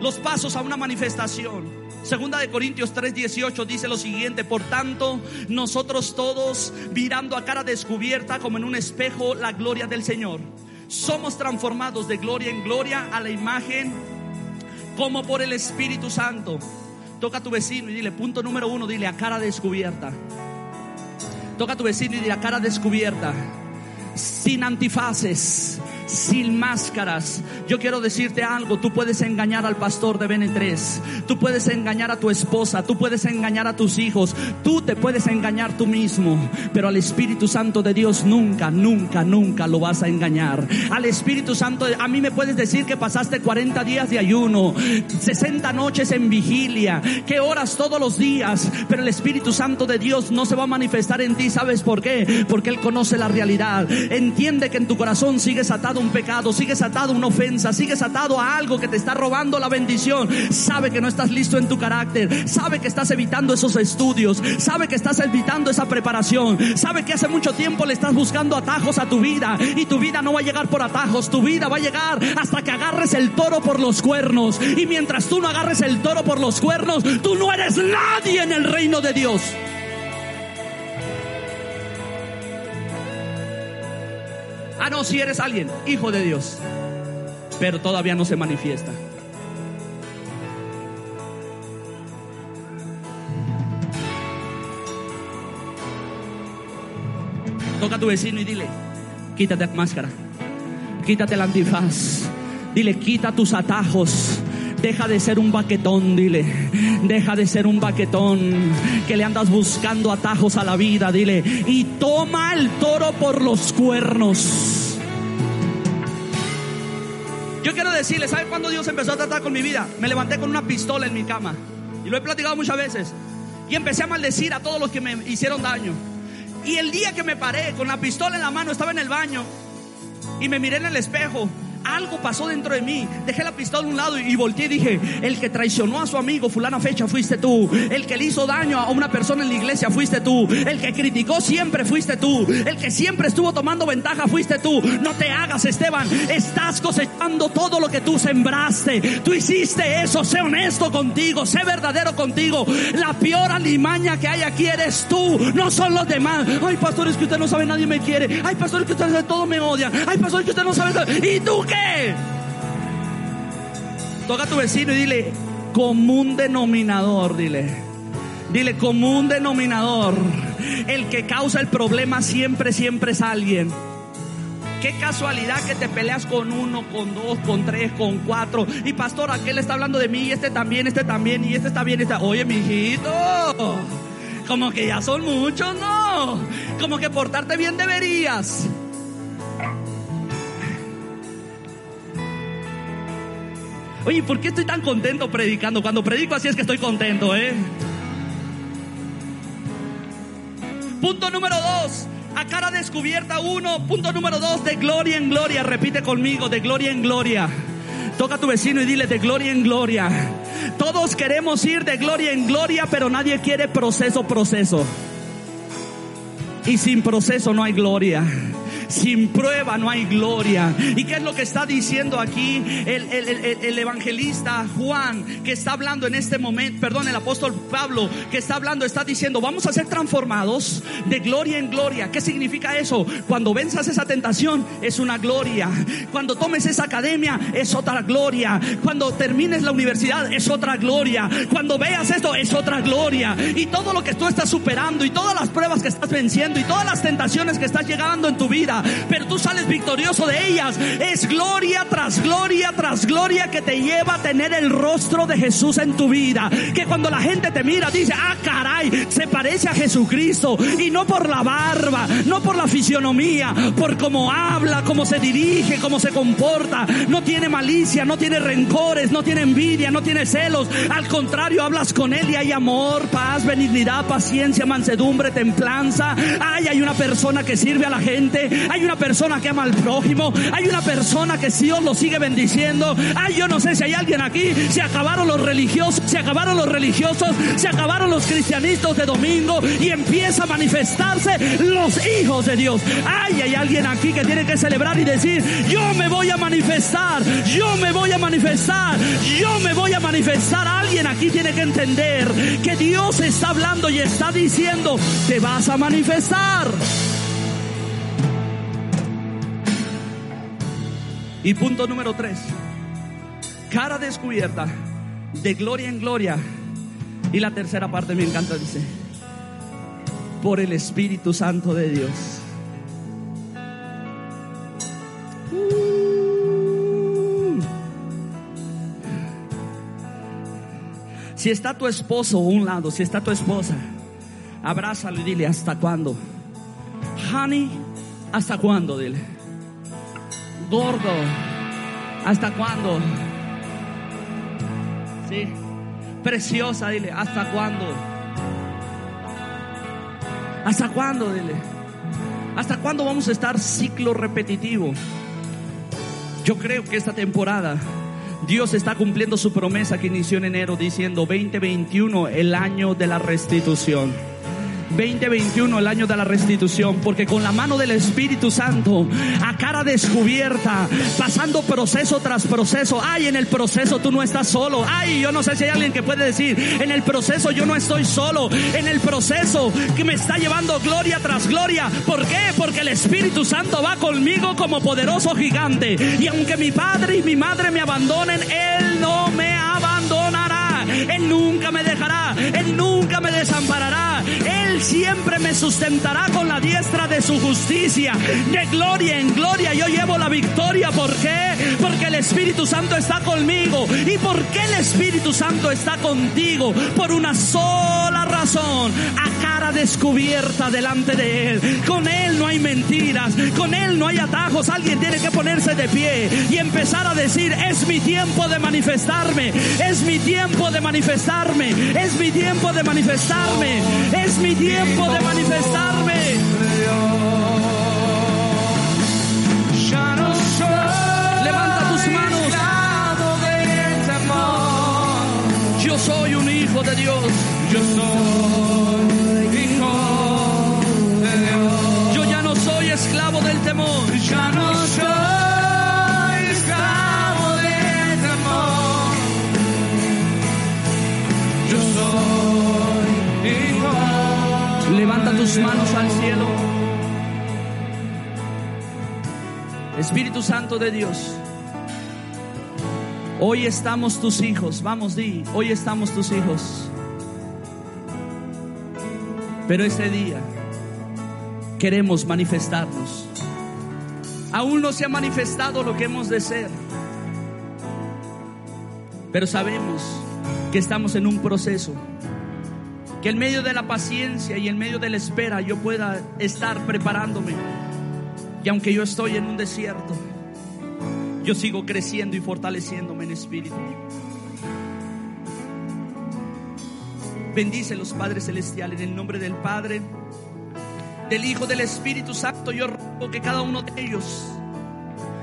S2: los pasos a una manifestación? Segunda de Corintios 3:18 dice lo siguiente, por tanto, nosotros todos mirando a cara descubierta como en un espejo la gloria del Señor, somos transformados de gloria en gloria a la imagen como por el Espíritu Santo. Toca a tu vecino y dile, punto número uno, dile a cara descubierta. Toca a tu vecino y dile a cara descubierta, sin antifaces, sin máscaras. Yo quiero decirte algo, tú puedes engañar al pastor de BN3, tú puedes engañar a tu esposa, tú puedes engañar a tus hijos, tú te puedes engañar tú mismo, pero al Espíritu Santo de Dios nunca, nunca, nunca lo vas a engañar. Al Espíritu Santo, a mí me puedes decir que pasaste 40 días de ayuno, 60 noches en vigilia, que oras todos los días, pero el Espíritu Santo de Dios no se va a manifestar en ti, ¿sabes por qué? Porque Él conoce la realidad, entiende que en tu corazón sigues atado un pecado, sigues atado a una ofensa, sigues atado a algo que te está robando la bendición, sabe que no estás listo en tu carácter, sabe que estás evitando esos estudios, sabe que estás evitando esa preparación, sabe que hace mucho tiempo le estás buscando atajos a tu vida y tu vida no va a llegar por atajos, tu vida va a llegar hasta que agarres el toro por los cuernos y mientras tú no agarres el toro por los cuernos, tú no eres nadie en el reino de Dios. Ah, no, si eres alguien, hijo de Dios, pero todavía no se manifiesta. Toca a tu vecino y dile, quítate la máscara, quítate el antifaz, dile, quita tus atajos. Deja de ser un baquetón, dile. Deja de ser un baquetón que le andas buscando atajos a la vida, dile. Y toma el toro por los cuernos. Yo quiero decirle, ¿sabe cuándo Dios empezó a tratar con mi vida? Me levanté con una pistola en mi cama. Y lo he platicado muchas veces. Y empecé a maldecir a todos los que me hicieron daño. Y el día que me paré con la pistola en la mano, estaba en el baño. Y me miré en el espejo algo pasó dentro de mí. Dejé la pistola a un lado y volteé y dije, el que traicionó a su amigo fulana fecha fuiste tú. El que le hizo daño a una persona en la iglesia fuiste tú. El que criticó siempre fuiste tú. El que siempre estuvo tomando ventaja fuiste tú. No te hagas, Esteban. Estás cosechando todo lo que tú sembraste. Tú hiciste eso. Sé honesto contigo. Sé verdadero contigo. La peor alimaña que hay aquí eres tú. No son los demás. Ay, pastores que usted no sabe, nadie me quiere. Ay, pastores que usted todo me odia. Ay, pastores que usted no sabe. ¿Y tú Toca a tu vecino y dile, común denominador, dile. Dile, común denominador. El que causa el problema siempre, siempre es alguien. Qué casualidad que te peleas con uno, con dos, con tres, con cuatro. Y pastor, aquel está hablando de mí, y este también, este también, y este está bien, está. Oye, mijito, como que ya son muchos, ¿no? Como que portarte bien deberías. Oye, ¿por qué estoy tan contento predicando? Cuando predico así es que estoy contento, ¿eh? Punto número dos, a cara descubierta uno. Punto número dos, de gloria en gloria. Repite conmigo, de gloria en gloria. Toca a tu vecino y dile de gloria en gloria. Todos queremos ir de gloria en gloria, pero nadie quiere proceso, proceso. Y sin proceso no hay gloria. Sin prueba no hay gloria. ¿Y qué es lo que está diciendo aquí el, el, el, el, evangelista Juan que está hablando en este momento? Perdón, el apóstol Pablo que está hablando, está diciendo, vamos a ser transformados de gloria en gloria. ¿Qué significa eso? Cuando venzas esa tentación es una gloria. Cuando tomes esa academia es otra gloria. Cuando termines la universidad es otra gloria. Cuando veas esto es otra gloria. Y todo lo que tú estás superando y todas las pruebas que estás venciendo y todas las tentaciones que estás llegando en tu vida pero tú sales victorioso de ellas. Es gloria tras gloria tras gloria que te lleva a tener el rostro de Jesús en tu vida. Que cuando la gente te mira dice, ah caray, se parece a Jesucristo. Y no por la barba, no por la fisionomía, por cómo habla, cómo se dirige, cómo se comporta. No tiene malicia, no tiene rencores, no tiene envidia, no tiene celos. Al contrario, hablas con él y hay amor, paz, benignidad, paciencia, mansedumbre, templanza. Ay, hay una persona que sirve a la gente. Hay una persona que ama al prójimo. Hay una persona que Dios lo sigue bendiciendo. Ay, yo no sé si hay alguien aquí. Se acabaron los religiosos, se acabaron los religiosos, se acabaron los cristianistas de domingo y empieza a manifestarse los hijos de Dios. Ay, hay alguien aquí que tiene que celebrar y decir, yo me voy a manifestar, yo me voy a manifestar, yo me voy a manifestar. Alguien aquí tiene que entender que Dios está hablando y está diciendo, te vas a manifestar. Y punto número tres, cara descubierta, de gloria en gloria. Y la tercera parte me encanta, dice, por el Espíritu Santo de Dios. Uh. Si está tu esposo a un lado, si está tu esposa, abrázalo y dile, ¿hasta cuándo? Honey, ¿hasta cuándo? Dile. Gordo, ¿hasta cuándo? Sí. Preciosa, dile, ¿hasta cuándo? ¿Hasta cuándo? Dile. ¿Hasta cuándo vamos a estar ciclo repetitivo? Yo creo que esta temporada Dios está cumpliendo su promesa que inició en enero diciendo 2021, el año de la restitución. 2021, el año de la restitución, porque con la mano del Espíritu Santo, a cara descubierta, pasando proceso tras proceso, ay, en el proceso tú no estás solo, ay, yo no sé si hay alguien que puede decir, en el proceso yo no estoy solo, en el proceso que me está llevando gloria tras gloria, ¿por qué? Porque el Espíritu Santo va conmigo como poderoso gigante, y aunque mi padre y mi madre me abandonen, Él no me abandonará, Él nunca me dejará, Él nunca me desamparará, Él siempre me sustentará con la diestra de su justicia. De gloria en gloria yo llevo la victoria. ¿Por qué? Porque el Espíritu Santo está conmigo. ¿Y por qué el Espíritu Santo está contigo? Por una sola razón. A cara descubierta delante de Él. Con Él no hay mentiras. Con Él no hay atajos. Alguien tiene que ponerse de pie y empezar a decir, es mi tiempo de manifestarme. Es mi tiempo de manifestarme. Es mi tiempo de manifestarme. Es mi tiempo de manifestarme. Levanta tus manos. Yo soy un hijo de Dios. Yo soy hijo de Dios. Yo ya no soy esclavo del temor. Manos al cielo. Espíritu Santo de Dios. Hoy estamos tus hijos, vamos, di, hoy estamos tus hijos. Pero ese día queremos manifestarnos. Aún no se ha manifestado lo que hemos de ser. Pero sabemos que estamos en un proceso. Que en medio de la paciencia y en medio de la espera yo pueda estar preparándome. Y aunque yo estoy en un desierto, yo sigo creciendo y fortaleciéndome en espíritu. Bendice los Padres Celestiales en el nombre del Padre, del Hijo, del Espíritu Santo. Yo ruego que cada uno de ellos,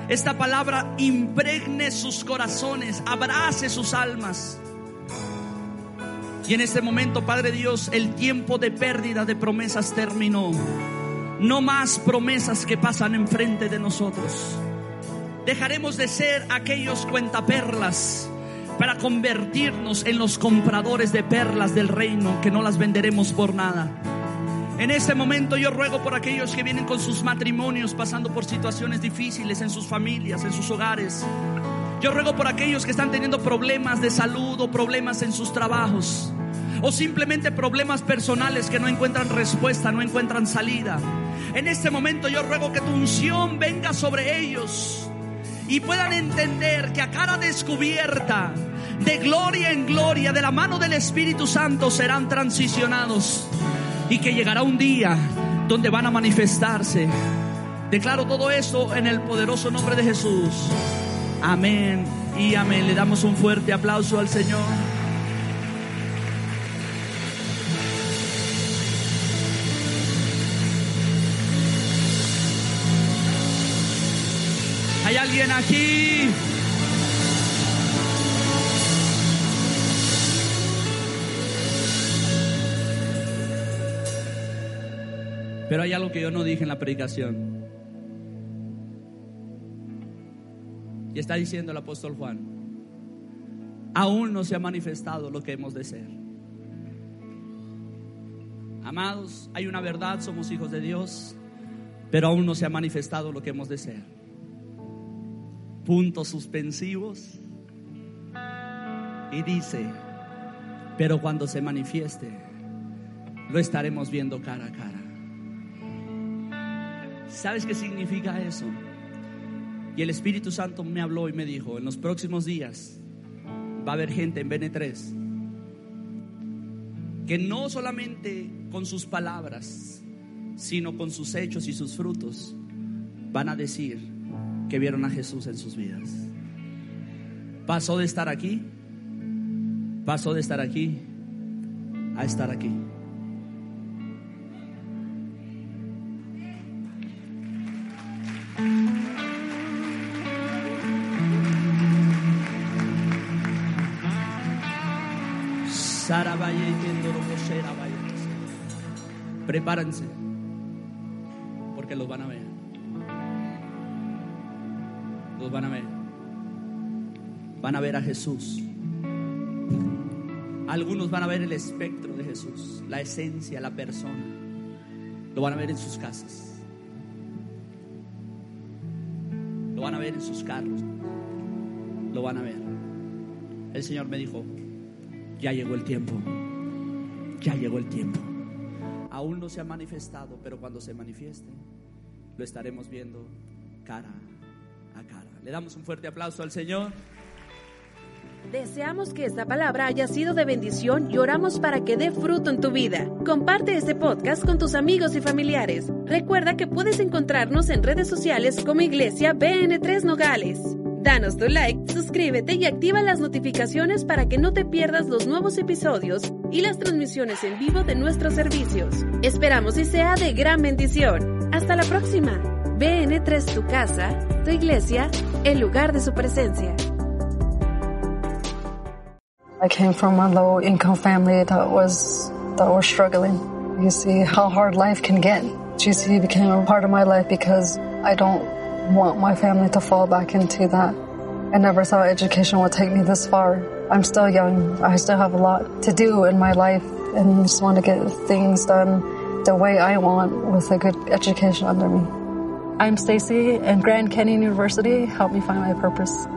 S2: esta palabra impregne sus corazones, abrace sus almas. Y en este momento, Padre Dios, el tiempo de pérdida de promesas terminó. No más promesas que pasan enfrente de nosotros. Dejaremos de ser aquellos cuentaperlas para convertirnos en los compradores de perlas del reino que no las venderemos por nada. En este momento yo ruego por aquellos que vienen con sus matrimonios pasando por situaciones difíciles en sus familias, en sus hogares. Yo ruego por aquellos que están teniendo problemas de salud o problemas en sus trabajos o simplemente problemas personales que no encuentran respuesta, no encuentran salida. En este momento yo ruego que tu unción venga sobre ellos y puedan entender que a cara descubierta, de gloria en gloria, de la mano del Espíritu Santo serán transicionados y que llegará un día donde van a manifestarse. Declaro todo esto en el poderoso nombre de Jesús. Amén y amén. Le damos un fuerte aplauso al Señor. Alguien aquí? Pero hay algo que yo no dije en la predicación. Y está diciendo el apóstol Juan, aún no se ha manifestado lo que hemos de ser. Amados, hay una verdad, somos hijos de Dios, pero aún no se ha manifestado lo que hemos de ser. Puntos suspensivos. Y dice, pero cuando se manifieste, lo estaremos viendo cara a cara. ¿Sabes qué significa eso? Y el Espíritu Santo me habló y me dijo, en los próximos días va a haber gente en BN3 que no solamente con sus palabras, sino con sus hechos y sus frutos, van a decir que vieron a Jesús en sus vidas. Pasó de estar aquí, pasó de estar aquí a estar aquí. Prepárense, porque los van a ver. Los van a ver. Van a ver a Jesús. Algunos van a ver el espectro de Jesús, la esencia, la persona. Lo van a ver en sus casas. Lo van a ver en sus carros. Lo van a ver. El Señor me dijo, ya llegó el tiempo. Ya llegó el tiempo. Aún no se ha manifestado, pero cuando se manifieste, lo estaremos viendo cara cara. Le damos un fuerte aplauso al Señor.
S1: Deseamos que esta palabra haya sido de bendición y oramos para que dé fruto en tu vida. Comparte este podcast con tus amigos y familiares. Recuerda que puedes encontrarnos en redes sociales como Iglesia BN3 Nogales. Danos tu like, suscríbete y activa las notificaciones para que no te pierdas los nuevos episodios y las transmisiones en vivo de nuestros servicios. Esperamos y sea de gran bendición. Hasta la próxima. BN3 tu casa, tu iglesia, el lugar de su presencia.
S3: I came from a low income family that was that was struggling. You see how hard life can get. GC became a part of my life because I don't want my family to fall back into that. I never thought education would take me this far. I'm still young. I still have a lot to do in my life and just want to get things done the way I want with a good education under me. I'm Stacy and Grand Canyon University helped me find my purpose.